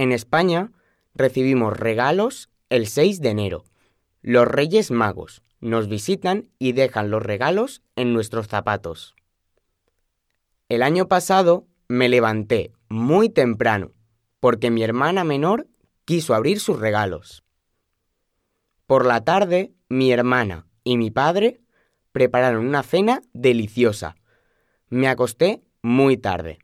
En España recibimos regalos el 6 de enero. Los Reyes Magos nos visitan y dejan los regalos en nuestros zapatos. El año pasado me levanté muy temprano porque mi hermana menor quiso abrir sus regalos. Por la tarde, mi hermana y mi padre prepararon una cena deliciosa. Me acosté muy tarde.